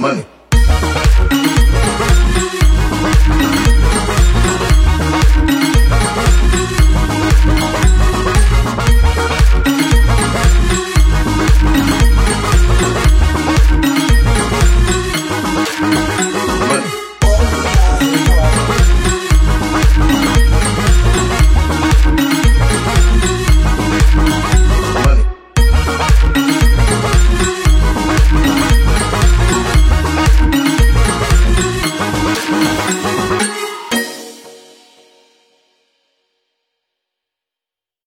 Money.